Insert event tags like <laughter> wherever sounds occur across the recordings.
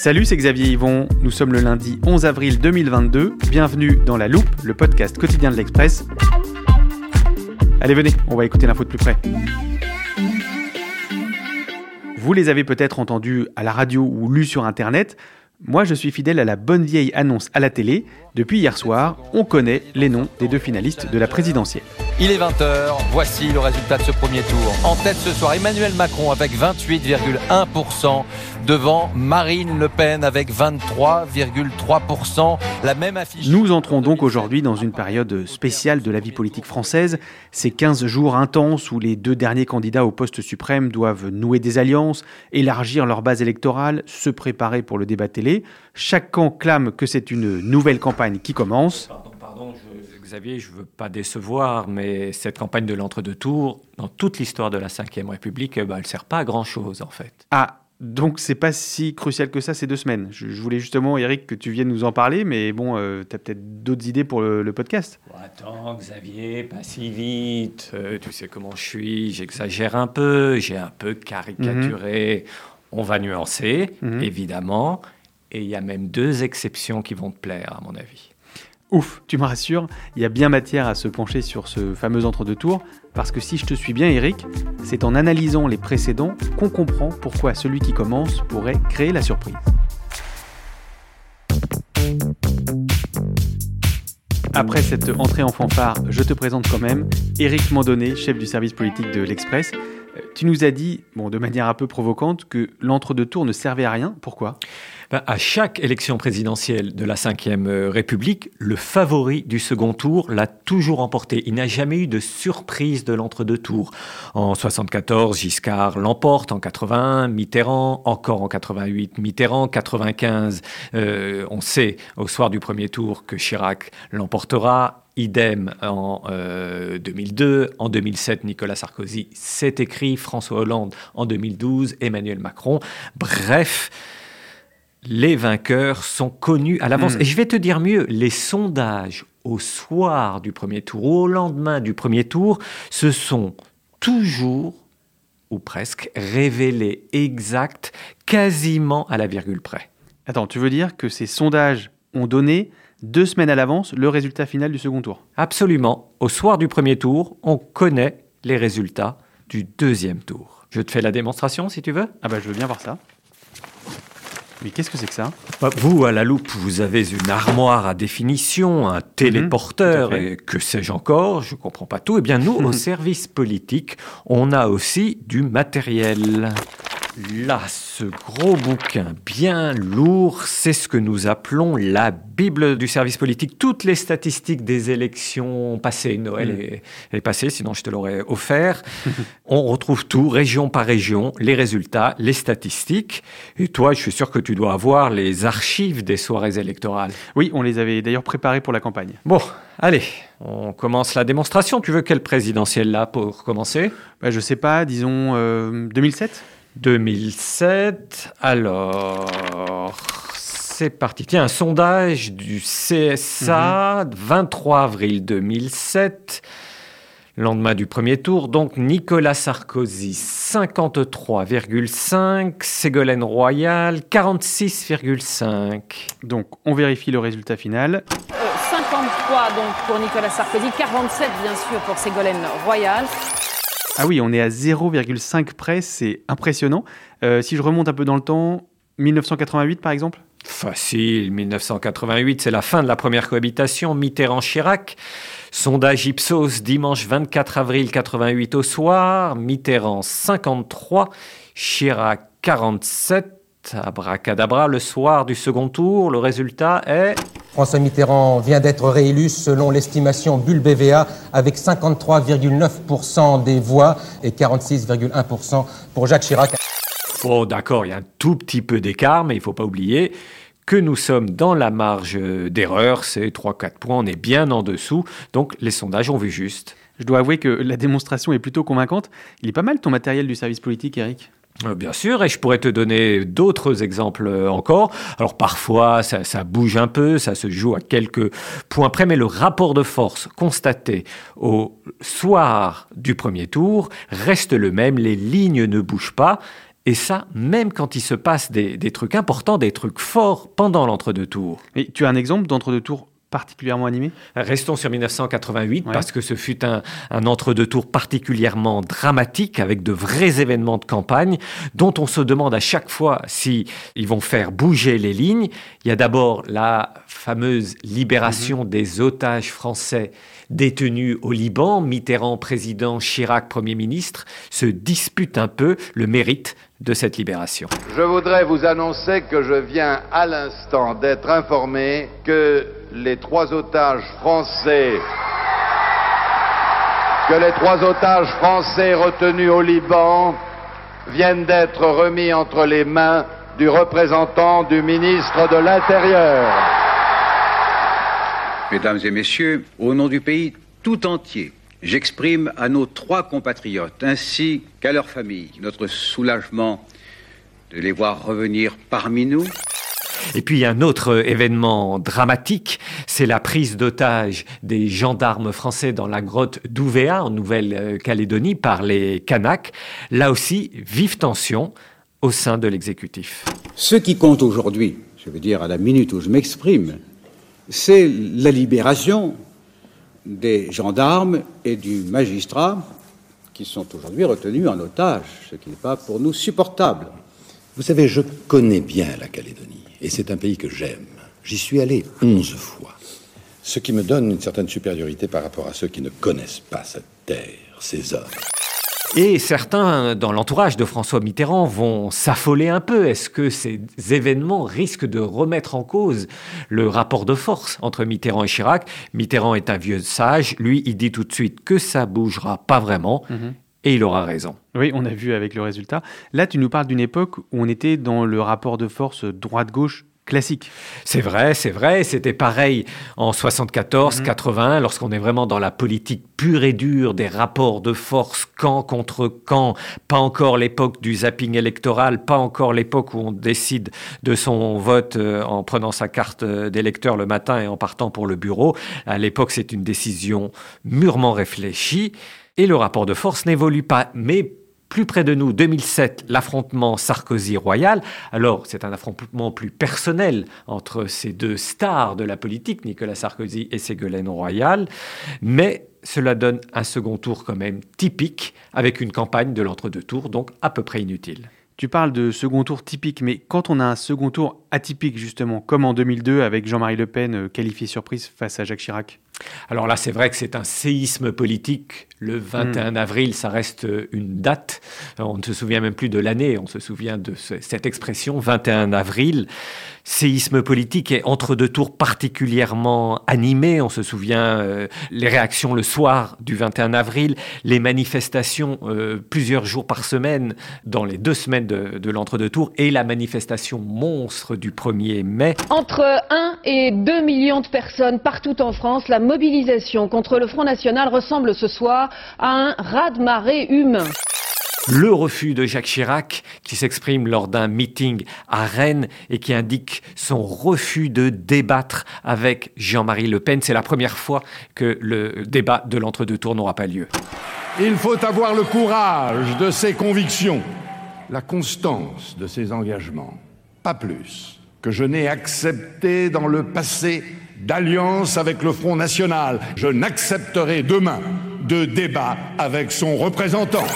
Salut, c'est Xavier Yvon. Nous sommes le lundi 11 avril 2022. Bienvenue dans La Loupe, le podcast quotidien de l'Express. Allez, venez, on va écouter l'info de plus près. Vous les avez peut-être entendus à la radio ou lus sur Internet. Moi, je suis fidèle à la bonne vieille annonce à la télé. Depuis hier soir, on connaît les noms des deux finalistes de la présidentielle. Il est 20h, voici le résultat de ce premier tour. En tête ce soir, Emmanuel Macron avec 28,1%, devant Marine Le Pen avec 23,3%, la même affiche. Nous entrons donc aujourd'hui dans une période spéciale de la vie politique française, ces 15 jours intenses où les deux derniers candidats au poste suprême doivent nouer des alliances, élargir leur base électorale, se préparer pour le débat télé. Chaque camp clame que c'est une nouvelle campagne qui commence. Xavier, je ne veux pas décevoir, mais cette campagne de l'entre-deux tours, dans toute l'histoire de la Ve République, eh ben, elle ne sert pas à grand-chose, en fait. Ah, donc c'est pas si crucial que ça ces deux semaines. Je, je voulais justement, Eric, que tu viennes nous en parler, mais bon, euh, t'as peut-être d'autres idées pour le, le podcast. Attends, Xavier, pas si vite. Euh, tu sais comment je suis, j'exagère un peu, j'ai un peu caricaturé. On va nuancer, Mhm. évidemment. Et il y a même deux exceptions qui vont te plaire, à mon avis. Ouf, tu me rassures, il y a bien matière à se pencher sur ce fameux entre-deux tours, parce que si je te suis bien, Eric, c'est en analysant les précédents qu'on comprend pourquoi celui qui commence pourrait créer la surprise. Après cette entrée en fanfare, je te présente quand même Éric Mandonnet, chef du service politique de l'Express. Euh, Tu nous as dit, bon, de manière un peu provocante, que l'entre-deux tours ne servait à rien. Pourquoi? Ben, à chaque élection présidentielle de la Ve République, le favori du second tour l'a toujours emporté. Il n'a jamais eu de surprise de l'entre-deux tours. En 74, Giscard l'emporte. En 81, Mitterrand. Encore en 88, Mitterrand. 95, euh, on sait au soir du premier tour que Chirac l'emportera. Idem en euh, 2002. En 2007, Nicolas Sarkozy, c'est écrit. François Hollande en 2012. Emmanuel Macron. Bref, les vainqueurs sont connus à l'avance. Hmm. Et je vais te dire mieux, les sondages au soir du premier tour ou au lendemain du premier tour se sont toujours ou presque révélés exacts, quasiment à la virgule près. Attends, tu veux dire que ces sondages ont donné deux semaines à l'avance le résultat final du second tour? Absolument. Au soir du premier tour, on connaît les résultats du deuxième tour. Je te fais la démonstration si tu veux. Ah bah je veux bien voir ça. Mais qu'est-ce que c'est que ça? Bah, Vous, à la loupe, vous avez une armoire à définition, un téléporteur, fait. et que sais-je encore, je comprends pas tout. Eh bien, nous, au <laughs> service politique, on a aussi du matériel. Là, ce gros bouquin bien lourd, c'est ce que nous appelons la Bible du service politique. Toutes les statistiques des élections passées, Noël Mm. est, est passé, sinon je te l'aurais offert. <laughs> On retrouve tout, région par région, les résultats, les statistiques. Et toi, je suis sûr que tu dois avoir les archives des soirées électorales. Oui, on les avait d'ailleurs préparés pour la campagne. Bon, allez, on commence la démonstration. Tu veux quelle présidentielle là pour commencer? Bah, je sais pas, disons euh, 2007 2007. Alors, c'est parti. Tiens, un sondage du CSA, 23 avril 2007. Lendemain du premier tour, donc Nicolas Sarkozy 53,5, Ségolène Royal 46,5. Donc on vérifie le résultat final. 50 53 donc pour Nicolas Sarkozy, 47 bien sûr pour Ségolène Royal. Ah oui, on est à 0,5 près, c'est impressionnant. Euh, si je remonte un peu dans le temps, 1988 par exemple? Facile, 1988, c'est la fin de la première cohabitation, Mitterrand-Chirac. Sondage Ipsos, dimanche 24 avril 88 au soir, Mitterrand 53, Chirac 47. Abracadabra, le soir du second tour, le résultat est... François Mitterrand vient d'être réélu selon l'estimation Bulle BVA avec 53,9% des voix et 46,1% pour Jacques Chirac. Bon, d'accord, il y a un tout petit peu d'écart, mais il ne faut pas oublier que nous sommes dans la marge d'erreur, c'est 3-4 points, on est bien en dessous, donc les sondages ont vu juste. Je dois avouer que la démonstration est plutôt convaincante. Il est pas mal ton matériel du service politique, Eric? Bien sûr, et je pourrais te donner d'autres exemples euh, encore. Alors parfois, ça, bouge un peu, ça se joue à quelques points près, mais le rapport de force constaté au soir du premier tour reste le même, les lignes ne bougent pas. Et ça, même quand il se passe des, trucs importants, des trucs forts pendant l'entre-deux tours. Tu as un exemple d'entre-deux tours particulièrement animé? Restons sur 1988 parce que ce fut un, un entre-deux tours particulièrement dramatique avec de vrais événements de campagne dont on se demande à chaque fois si ils vont faire bouger les lignes. Il y a d'abord la fameuse libération mhm. des otages français détenus au Liban. Mitterrand président, Chirac Premier ministre se disputent un peu le mérite de cette libération. Je voudrais vous annoncer que je viens à l'instant d'être informé que les trois otages français que les trois otages français retenus au Liban viennent d'être remis entre les mains du représentant du ministre de l'Intérieur. Mesdames et Messieurs, au nom du pays tout entier, J'exprime à nos trois compatriotes ainsi qu'à leurs familles notre soulagement de les voir revenir parmi nous. Et puis un autre événement dramatique, c'est la prise d'otage des gendarmes français dans la grotte d'Ouvéa en Nouvelle-Calédonie par les Kanaks. Là aussi, vive tension au sein de l'exécutif. Ce qui compte aujourd'hui, je veux dire à la minute où je m'exprime, c'est la libération des gendarmes et du magistrat qui sont aujourd'hui retenus en otage, ce qui n'est pas pour nous supportable. Vous savez, je connais bien la Calédonie, et c'est un pays que j'aime. J'y suis allé onze fois, ce qui me donne une certaine supériorité par rapport à ceux qui ne connaissent pas cette terre, ces hommes. Et certains dans l'entourage de François Mitterrand vont s'affoler un peu. Est-ce que ces événements risquent de remettre en cause le rapport de force entre Mitterrand et Chirac? Mitterrand est un vieux sage. Lui, il dit tout de suite que ça bougera pas vraiment. Mhm. Et il aura raison. Oui, on a vu avec le résultat. Là, tu nous parles d'une époque où on était dans le rapport de force droite-gauche classique. C'est vrai, c'est vrai. C'était pareil en 74, 81, mhm. lorsqu'on est vraiment dans la politique pure et dure des rapports de force camp contre camp. Pas encore l'époque du zapping électoral, pas encore l'époque où on décide de son vote euh, en prenant sa carte euh, d'électeur le matin et en partant pour le bureau. À l'époque, c'est une décision mûrement réfléchie. Et le rapport de force n'évolue pas. Mais plus près de nous, 2007, l'affrontement Sarkozy-Royal. Alors, c'est un affrontement plus personnel entre ces deux stars de la politique, Nicolas Sarkozy et Ségolène Royal, mais cela donne un second tour quand même typique, avec une campagne de l'entre-deux tours, donc à peu près inutile. Tu parles de second tour typique, mais quand on a un second tour atypique, justement, comme en 2002 avec Jean-Marie Le Pen euh, qualifié surprise face à Jacques Chirac alors là, c'est vrai que c'est un séisme politique. Le 21 hmm. avril, ça reste une date. On ne se souvient même plus de l'année, on se souvient de cette expression, 21 avril. Séisme politique et entre deux tours particulièrement animés. On se souvient euh, les réactions le soir du 21 avril, les manifestations euh, plusieurs jours par semaine dans les deux semaines de, de l'entre-deux tours et la manifestation monstre du 1er mai. Entre 1 et 2 millions de personnes partout en France, la mobilisation contre le Front National ressemble ce soir à un raz-de-marée humain. Le refus de Jacques Chirac, qui s'exprime lors d'un meeting à Rennes et qui indique son refus de débattre avec Jean-Marie Le Pen. C'est la première fois que le débat de l'entre-deux tours n'aura pas lieu. Il faut avoir le courage de ses convictions, la constance de ses engagements, pas plus que je n'ai accepté dans le passé d'alliance avec le Front National. Je n'accepterai demain de débat avec son représentant.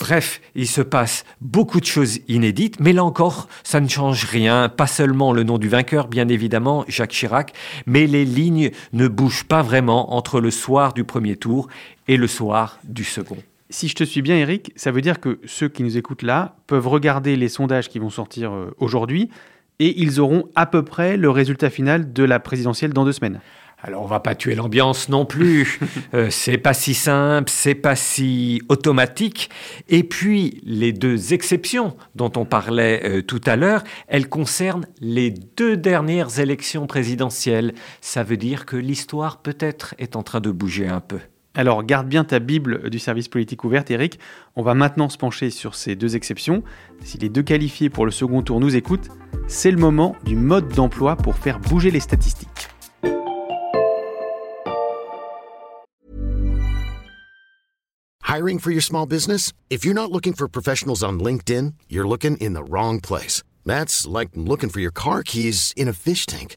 Bref, il se passe beaucoup de choses inédites, mais là encore, ça ne change rien. Pas seulement le nom du vainqueur, bien évidemment, Jacques Chirac, mais les lignes ne bougent pas vraiment entre le soir du premier tour et le soir du second. Si je te suis bien, Eric, ça veut dire que ceux qui nous écoutent là peuvent regarder les sondages qui vont sortir euh, aujourd'hui et ils auront à peu près le résultat final de la présidentielle dans deux semaines. Alors on va pas tuer l'ambiance non plus. <laughs> euh, c'est pas si simple, c'est pas si automatique. Et puis les deux exceptions dont on parlait euh, tout à l'heure, elles concernent les deux dernières élections présidentielles. Ça veut dire que l'histoire peut-être est en train de bouger un peu. Alors garde bien ta Bible du service politique ouverte, Eric. On va maintenant se pencher sur ces deux exceptions. Si les deux qualifiés pour le second tour nous écoutent, c'est le moment du mode d'emploi pour faire bouger les statistiques. Hiring for your small business? If you're not looking for professionals on LinkedIn, you're looking in the wrong place. That's like looking for your car keys in a fish tank.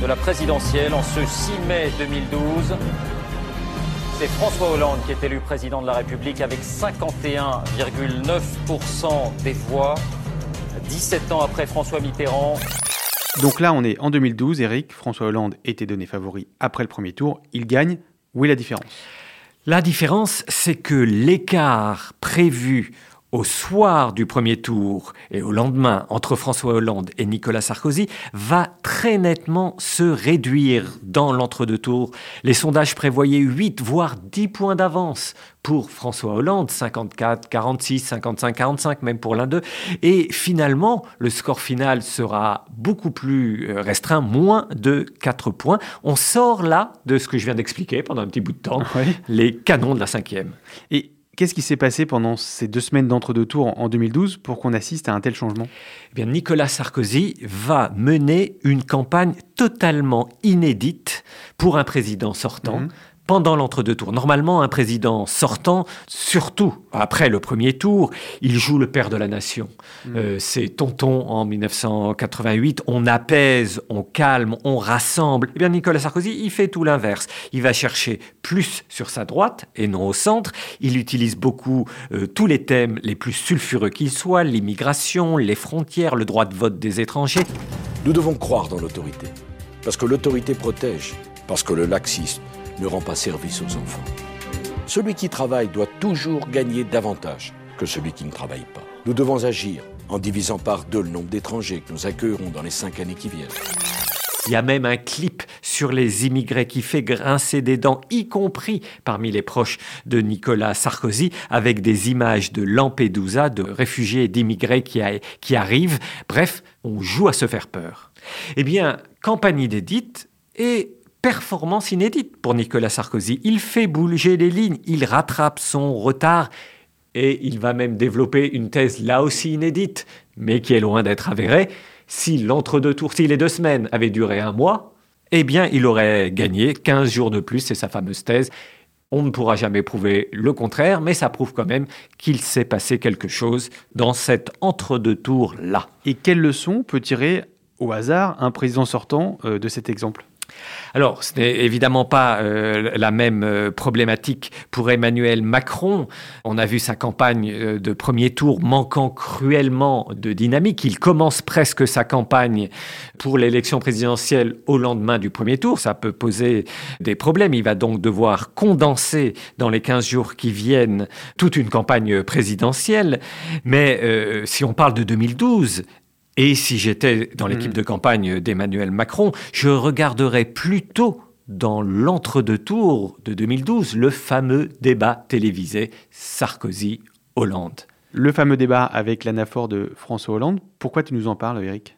de la présidentielle en ce 6 mai 2012. C'est François Hollande qui est élu président de la République avec 51,9% des voix. 17 ans après François Mitterrand. Donc là, on est en 2012, Eric. François Hollande était donné favori après le premier tour. Il gagne. Où est la différence? La différence, c'est que l'écart prévu au soir du premier tour et au lendemain entre François Hollande et Nicolas Sarkozy va très nettement se réduire dans l'entre-deux tours. Les sondages prévoyaient 8 voire 10 points d'avance pour François Hollande, 54, 46, 55, 45 même pour l'un d'eux. Et finalement, le score final sera beaucoup plus euh, restreint, moins de 4 points. On sort là de ce que je viens d'expliquer pendant un petit bout de temps, Oui. les canons de la cinquième. Et qu'est-ce qui s'est passé pendant ces deux semaines d'entre-deux tours en 2012 pour qu'on assiste à un tel changement? Eh bien, Nicolas Sarkozy va mener une campagne totalement inédite pour un président sortant. Mhm. Pendant l'entre-deux tours. Normalement, un président sortant, surtout après le premier tour, il joue le père de la nation. Euh, c'est Tonton en 1988. On apaise, on calme, on rassemble. Eh bien, Nicolas Sarkozy, il fait tout l'inverse. Il va chercher plus sur sa droite et non au centre. Il utilise beaucoup euh, tous les thèmes les plus sulfureux qu'ils soient l'immigration, les frontières, le droit de vote des étrangers. Nous devons croire dans l'autorité. Parce que l'autorité protège. Parce que le laxisme ne rend pas service aux enfants. Celui qui travaille doit toujours gagner davantage que celui qui ne travaille pas. Nous devons agir en divisant par deux le nombre d'étrangers que nous accueillerons dans les cinq années qui viennent. Il y a même un clip sur les immigrés qui fait grincer des dents, y compris parmi les proches de Nicolas Sarkozy, avec des images de Lampedusa, de réfugiés et d'immigrés qui, arrivent. Bref, on joue à se faire peur. Eh bien, campagne inédite et performance inédite pour Nicolas Sarkozy. Il fait bouger les lignes, il rattrape son retard et il va même développer une thèse là aussi inédite, mais qui est loin d'être avérée. Si l'entre-deux tours, si les deux semaines avaient duré un mois, eh bien, il aurait gagné 15 jours de plus, c'est sa fameuse thèse. On ne pourra jamais prouver le contraire, mais ça prouve quand même qu'il s'est passé quelque chose dans cet entre-deux tours-là. Et quelle leçon peut tirer au hasard un président sortant euh, de cet exemple? Alors, ce n'est évidemment pas euh, la même euh, problématique pour Emmanuel Macron. On a vu sa campagne euh, de premier tour manquant cruellement de dynamique. Il commence presque sa campagne pour l'élection présidentielle au lendemain du premier tour. Ça peut poser des problèmes. Il va donc devoir condenser dans les 15 jours qui viennent toute une campagne présidentielle. Mais si on parle de 2012, et si j'étais dans l'équipe de campagne d'Emmanuel Macron, je regarderais plutôt dans l'entre-deux tours de 2012 le fameux débat télévisé Sarkozy-Hollande. Le fameux débat avec l'anaphore de François Hollande. Pourquoi tu nous en parles, Eric?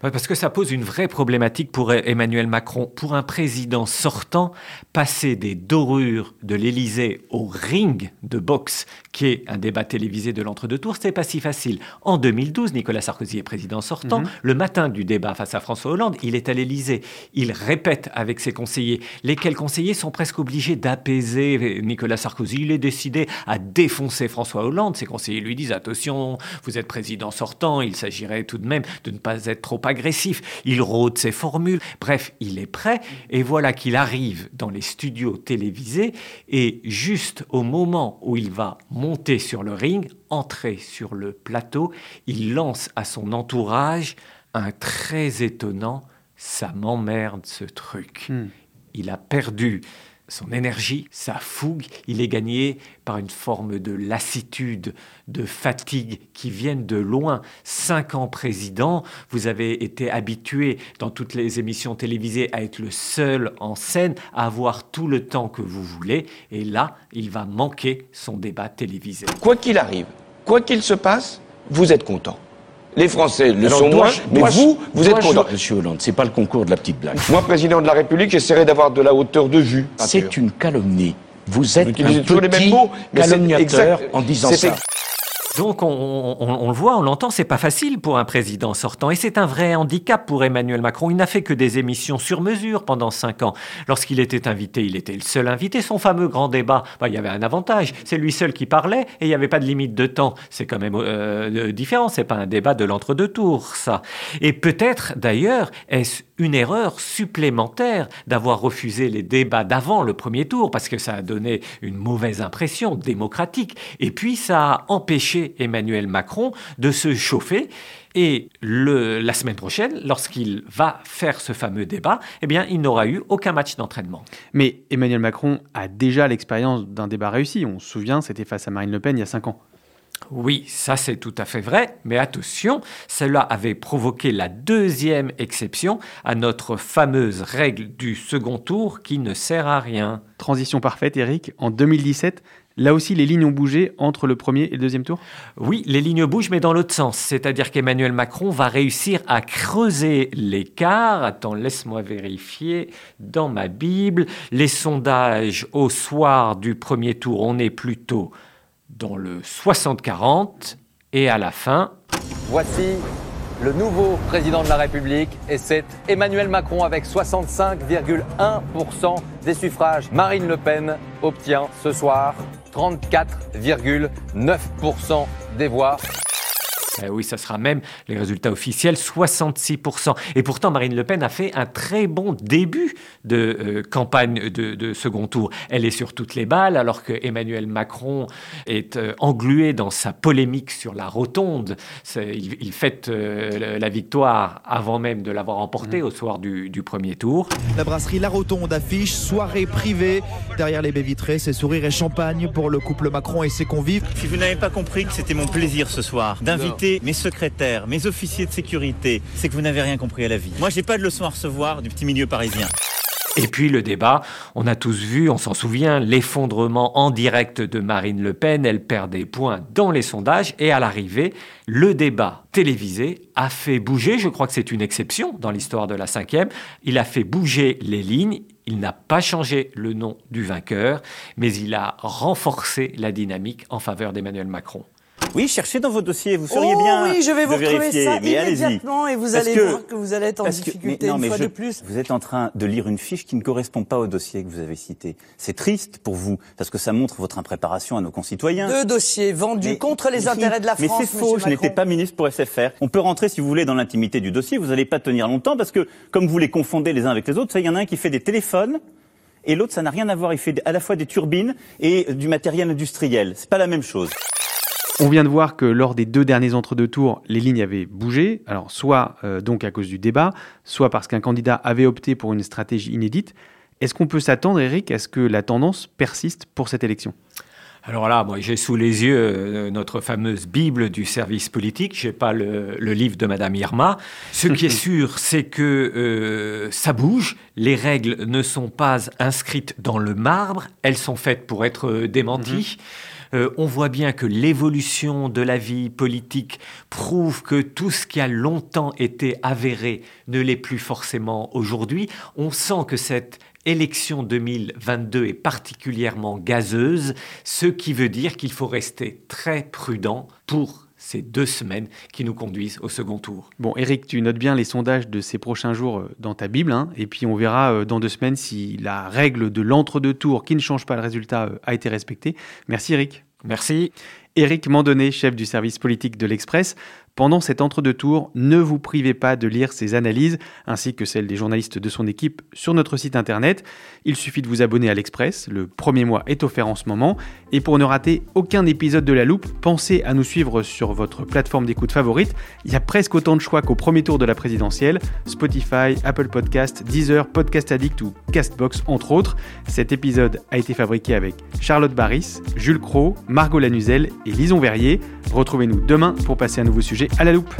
Parce que ça pose une vraie problématique pour Emmanuel Macron. Pour un président sortant, passer des dorures de l'Élysée au ring de boxe, qui est un débat télévisé de l'entre-deux tours, c'est pas si facile. En 2012, Nicolas Sarkozy est président sortant. Mhm. Le matin du débat face à François Hollande, il est à l'Élysée. Il répète avec ses conseillers, lesquels conseillers sont presque obligés d'apaiser Nicolas Sarkozy? Il est décidé à défoncer François Hollande. Ses conseillers lui disent attention, vous êtes président sortant, il s'agirait tout de même de ne pas être trop agressif, il rôde ses formules, bref, il est prêt, et voilà qu'il arrive dans les studios télévisés, et juste au moment où il va monter sur le ring, entrer sur le plateau, il lance à son entourage un très étonnant ⁇ ça m'emmerde ce truc. Hmm. Il a perdu son énergie, sa fougue, il est gagné par une forme de lassitude, de fatigue qui viennent de loin. Cinq ans président, vous avez été habitué dans toutes les émissions télévisées à être le seul en scène, à avoir tout le temps que vous voulez, et là, il va manquer son débat télévisé. Quoi qu'il arrive, quoi qu'il se passe, vous êtes content. Les Français le sont moins, mais vous, vous êtes content. Monsieur Hollande, c'est pas le concours de la petite blague. Moi, président de la République, j'essaierai d'avoir de la hauteur de vue. C'est une calomnie. Vous êtes un petit les mêmes mots, calomniateur en disant ça. Donc on, le voit, on l'entend, c'est pas facile pour un président sortant et c'est un vrai handicap pour Emmanuel Macron. Il n'a fait que des émissions sur mesure pendant cinq ans. Lorsqu'il était invité, il était le seul invité. Son fameux grand débat, bah, il y avait un avantage, c'est lui seul qui parlait et il n'y avait pas de limite de temps. C'est quand même euh, euh, différent, c'est pas un débat de l'entre-deux tours, ça. Et peut-être d'ailleurs est-ce une erreur supplémentaire d'avoir refusé les débats d'avant le premier tour, parce que ça a donné une mauvaise impression démocratique, et puis ça a empêché Emmanuel Macron de se chauffer. Et le, la semaine prochaine, lorsqu'il va faire ce fameux débat, eh bien, il n'aura eu aucun match d'entraînement. Mais Emmanuel Macron a déjà l'expérience d'un débat réussi. On se souvient, c'était face à Marine Le Pen il y a cinq ans. Oui, ça c'est tout à fait vrai, mais attention, cela avait provoqué la deuxième exception à notre fameuse règle du second tour qui ne sert à rien. Transition parfaite, Eric. En 2017, Là aussi, les lignes ont bougé entre le premier et le deuxième tour? Oui, les lignes bougent, mais dans l'autre sens. C'est-à-dire qu'Emmanuel Macron va réussir à creuser l'écart. Attends, laisse-moi vérifier dans ma Bible. Les sondages au soir du premier tour, on est plutôt dans le 60-40 et à la fin. Voici le nouveau président de la République et c'est Emmanuel Macron avec 65,1% des suffrages. Marine Le Pen obtient ce soir 34,9% des voix. Eh oui, ça sera même les résultats officiels, 66%. Et pourtant, Marine Le Pen a fait un très bon début de euh, campagne de, second tour. Elle est sur toutes les balles, alors que Emmanuel Macron est euh, englué dans sa polémique sur la rotonde. Il, fête euh, la victoire avant même de l'avoir emportée mmh. au soir du, du, premier tour. La brasserie La Rotonde affiche soirée privée. Derrière les baies vitrées, c'est sourire et champagne pour le couple Macron et ses convives. Si vous n'avez pas compris que c'était mon plaisir ce soir d'inviter mes secrétaires, mes officiers de sécurité, c'est que vous n'avez rien compris à la vie. Moi, j'ai pas de leçon à recevoir du petit milieu parisien. Et puis le débat, on a tous vu, on s'en souvient, l'effondrement en direct de Marine Le Pen. Elle perd des points dans les sondages et à l'arrivée, le débat télévisé a fait bouger, je crois que c'est une exception dans l'histoire de la cinquième, il a fait bouger les lignes. Il n'a pas changé le nom du vainqueur, mais il a renforcé la dynamique en faveur d'Emmanuel Macron. Oui, cherchez dans vos dossiers, vous seriez oh, bien. Oui, je vais vous retrouver ça mais immédiatement et vous allez voir que vous allez être en difficulté une fois de plus. Vous êtes en train de lire une fiche qui ne correspond pas au dossier que vous avez cité. C'est triste pour vous parce que ça montre votre impréparation à nos concitoyens. Deux dossiers vendus contre les intérêts de la France. Mais c'est faux, je n'étais pas ministre pour SFR. On peut rentrer si vous voulez dans l'intimité du dossier, vous n'allez pas tenir longtemps parce que comme vous les confondez les uns avec les autres, il y en a un qui fait des téléphones et l'autre ça n'a rien à voir, il fait à la fois des turbines et du matériel industriel. C'est pas la même chose. On vient de voir que lors des deux derniers entre-deux tours, les lignes avaient bougé, alors soit euh, donc à cause du débat, soit parce qu'un candidat avait opté pour une stratégie inédite. Est-ce qu'on peut s'attendre, Eric, à ce que la tendance persiste pour cette élection? Alors là, moi, j'ai sous les yeux euh, notre fameuse Bible du service politique. J'ai pas le, livre de Madame Irma. Ce qui est <laughs> sûr, c'est que euh, ça bouge. Les règles ne sont pas inscrites dans le marbre. Elles sont faites pour être démenties. Euh, on voit bien que l'évolution de la vie politique prouve que tout ce qui a longtemps été avéré ne l'est plus forcément aujourd'hui. On sent que cette élection 2022 est particulièrement gazeuse, ce qui veut dire qu'il faut rester très prudent pour ces deux semaines qui nous conduisent au second tour. Bon, Eric, tu notes bien les sondages de ces prochains jours euh, dans ta Bible, hein, et puis on verra euh, dans deux semaines si la règle de l'entre-deux tours qui ne change pas le résultat euh, a été respectée. Merci Eric. Merci. Éric Mandonnet, chef du service politique de l'Express. Pendant cet entre-deux tours, ne vous privez pas de lire ses analyses, ainsi que celles des journalistes de son équipe sur notre site internet. Il suffit de vous abonner à l'Express, le premier mois est offert en ce moment, et pour ne rater aucun épisode de La Loupe, pensez à nous suivre sur votre plateforme d'écoute favorite. Il y a presque autant de choix qu'au premier tour de la présidentielle, Spotify, Apple Podcast, Deezer, Podcast Addict ou Castbox entre autres. Cet épisode a été fabriqué avec Charlotte Barris, Jules Cro, Margot Lanuzel et Lison Verrier. Retrouvez-nous demain pour passer un nouveau sujet à la loupe.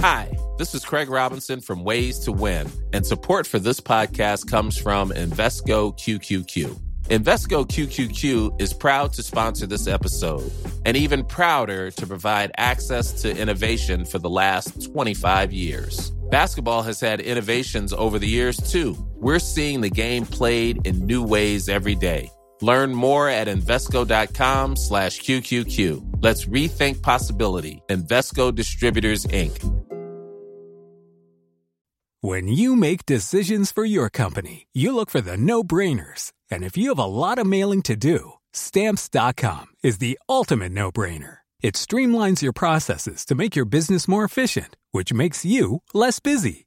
Hi, this is Craig Robinson from Ways to Win, and support for this podcast comes from Invesco QQQ. Invesco QQQ is proud to sponsor this episode and even prouder to provide access to innovation for the last 25 years. Basketball has had innovations over the years too. We're seeing the game played in new ways every day. Learn more at Invesco.com slash QQQ. Let's rethink possibility. Invesco Distributors, Inc. When you make decisions for your company, you look for the no-brainers. And if you have a lot of mailing to do, Stamps.com is the ultimate no-brainer. It streamlines your processes to make your business more efficient, which makes you less busy.